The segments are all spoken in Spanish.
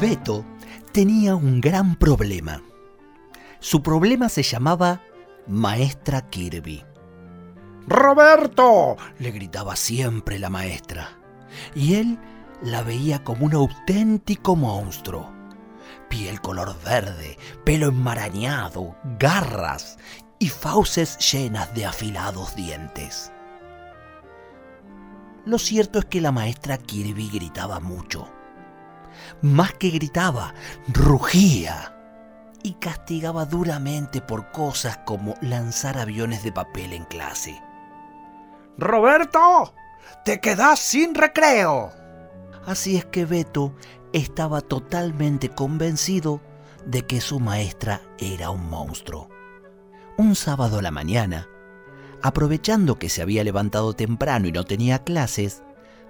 Beto tenía un gran problema. Su problema se llamaba Maestra Kirby. ¡Roberto! le gritaba siempre la maestra. Y él la veía como un auténtico monstruo. Piel color verde, pelo enmarañado, garras y fauces llenas de afilados dientes. Lo cierto es que la maestra Kirby gritaba mucho más que gritaba, rugía y castigaba duramente por cosas como lanzar aviones de papel en clase. Roberto, te quedas sin recreo. Así es que Beto estaba totalmente convencido de que su maestra era un monstruo. Un sábado a la mañana, aprovechando que se había levantado temprano y no tenía clases,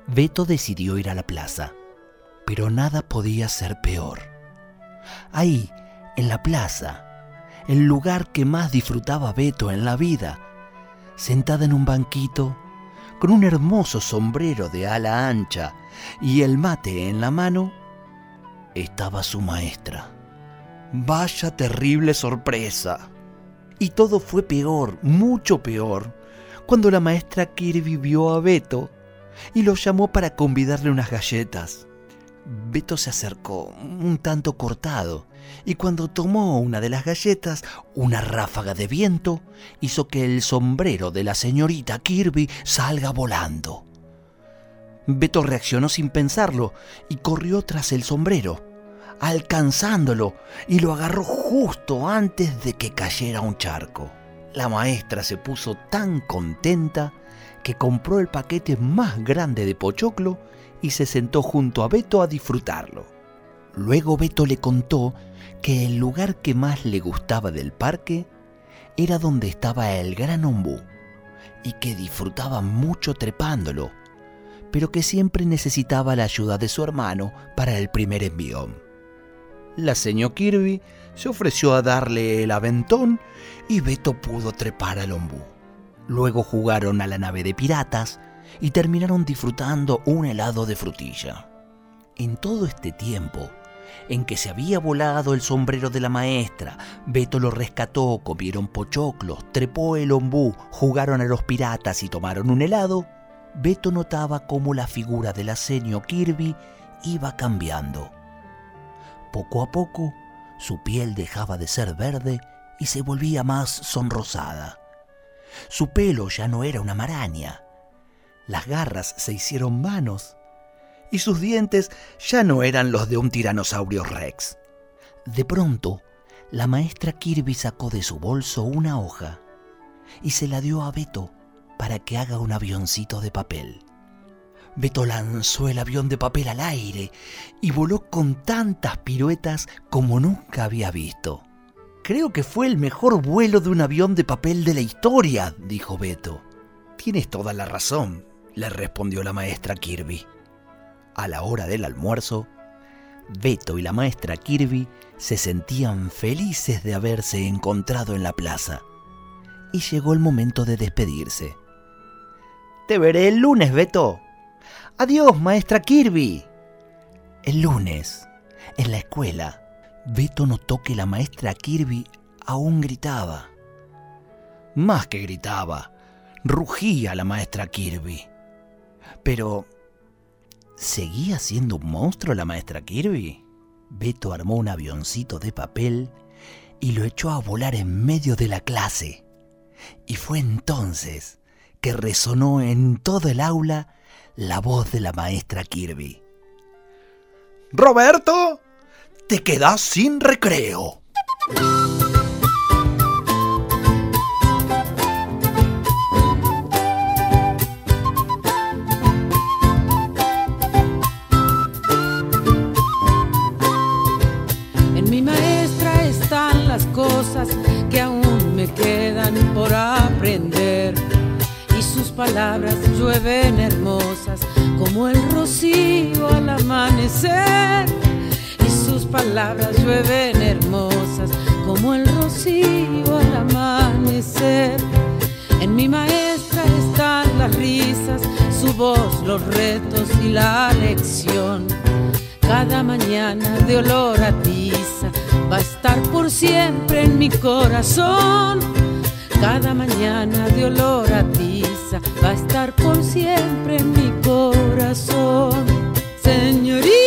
Beto decidió ir a la plaza pero nada podía ser peor. Ahí, en la plaza, el lugar que más disfrutaba Beto en la vida, sentada en un banquito, con un hermoso sombrero de ala ancha y el mate en la mano, estaba su maestra. Vaya terrible sorpresa. Y todo fue peor, mucho peor, cuando la maestra Kirby vio a Beto y lo llamó para convidarle unas galletas. Beto se acercó, un tanto cortado, y cuando tomó una de las galletas, una ráfaga de viento hizo que el sombrero de la señorita Kirby salga volando. Beto reaccionó sin pensarlo y corrió tras el sombrero, alcanzándolo, y lo agarró justo antes de que cayera un charco. La maestra se puso tan contenta que compró el paquete más grande de pochoclo y se sentó junto a Beto a disfrutarlo. Luego Beto le contó que el lugar que más le gustaba del parque era donde estaba el gran ombú y que disfrutaba mucho trepándolo, pero que siempre necesitaba la ayuda de su hermano para el primer envión. La señor Kirby se ofreció a darle el aventón y Beto pudo trepar al ombú. Luego jugaron a la nave de piratas y terminaron disfrutando un helado de frutilla. En todo este tiempo, en que se había volado el sombrero de la maestra, Beto lo rescató, comieron pochoclos, trepó el ombú, jugaron a los piratas y tomaron un helado, Beto notaba cómo la figura del asenio Kirby iba cambiando. Poco a poco, su piel dejaba de ser verde y se volvía más sonrosada. Su pelo ya no era una maraña, las garras se hicieron manos y sus dientes ya no eran los de un tiranosaurio rex. De pronto, la maestra Kirby sacó de su bolso una hoja y se la dio a Beto para que haga un avioncito de papel. Beto lanzó el avión de papel al aire y voló con tantas piruetas como nunca había visto. Creo que fue el mejor vuelo de un avión de papel de la historia, dijo Beto. Tienes toda la razón, le respondió la maestra Kirby. A la hora del almuerzo, Beto y la maestra Kirby se sentían felices de haberse encontrado en la plaza. Y llegó el momento de despedirse. Te veré el lunes, Beto. Adiós, maestra Kirby. El lunes, en la escuela, Beto notó que la maestra Kirby aún gritaba. Más que gritaba, rugía la maestra Kirby. Pero, ¿seguía siendo un monstruo la maestra Kirby? Beto armó un avioncito de papel y lo echó a volar en medio de la clase. Y fue entonces que resonó en todo el aula la voz de la maestra Kirby. Roberto, te quedas sin recreo. Palabras llueven hermosas como el rocío al amanecer. Y sus palabras llueven hermosas como el rocío al amanecer. En mi maestra están las risas, su voz, los retos y la lección. Cada mañana de olor a tiza va a estar por siempre en mi corazón. Cada mañana de olor a tiza va a estar por siempre en mi corazón. Señorita,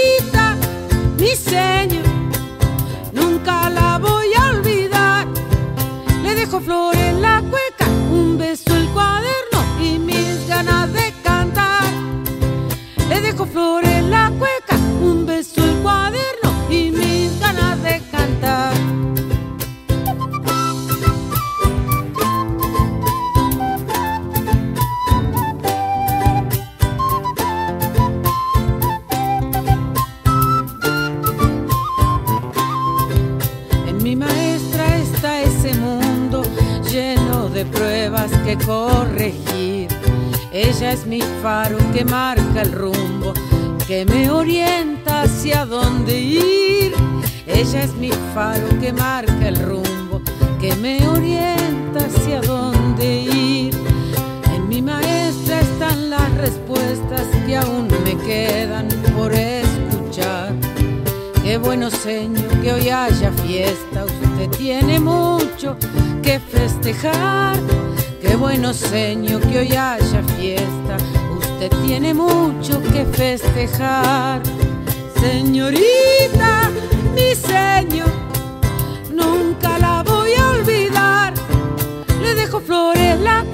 Ella es mi faro que marca el rumbo, que me orienta hacia dónde ir. Ella es mi faro que marca el rumbo, que me orienta hacia dónde ir. En mi maestra están las respuestas que aún me quedan por escuchar. Qué bueno señor que hoy haya fiesta, usted tiene mucho que festejar. Qué bueno señor que hoy haya fiesta, usted tiene mucho que festejar. Señorita, mi señor, nunca la voy a olvidar. Le dejo flores la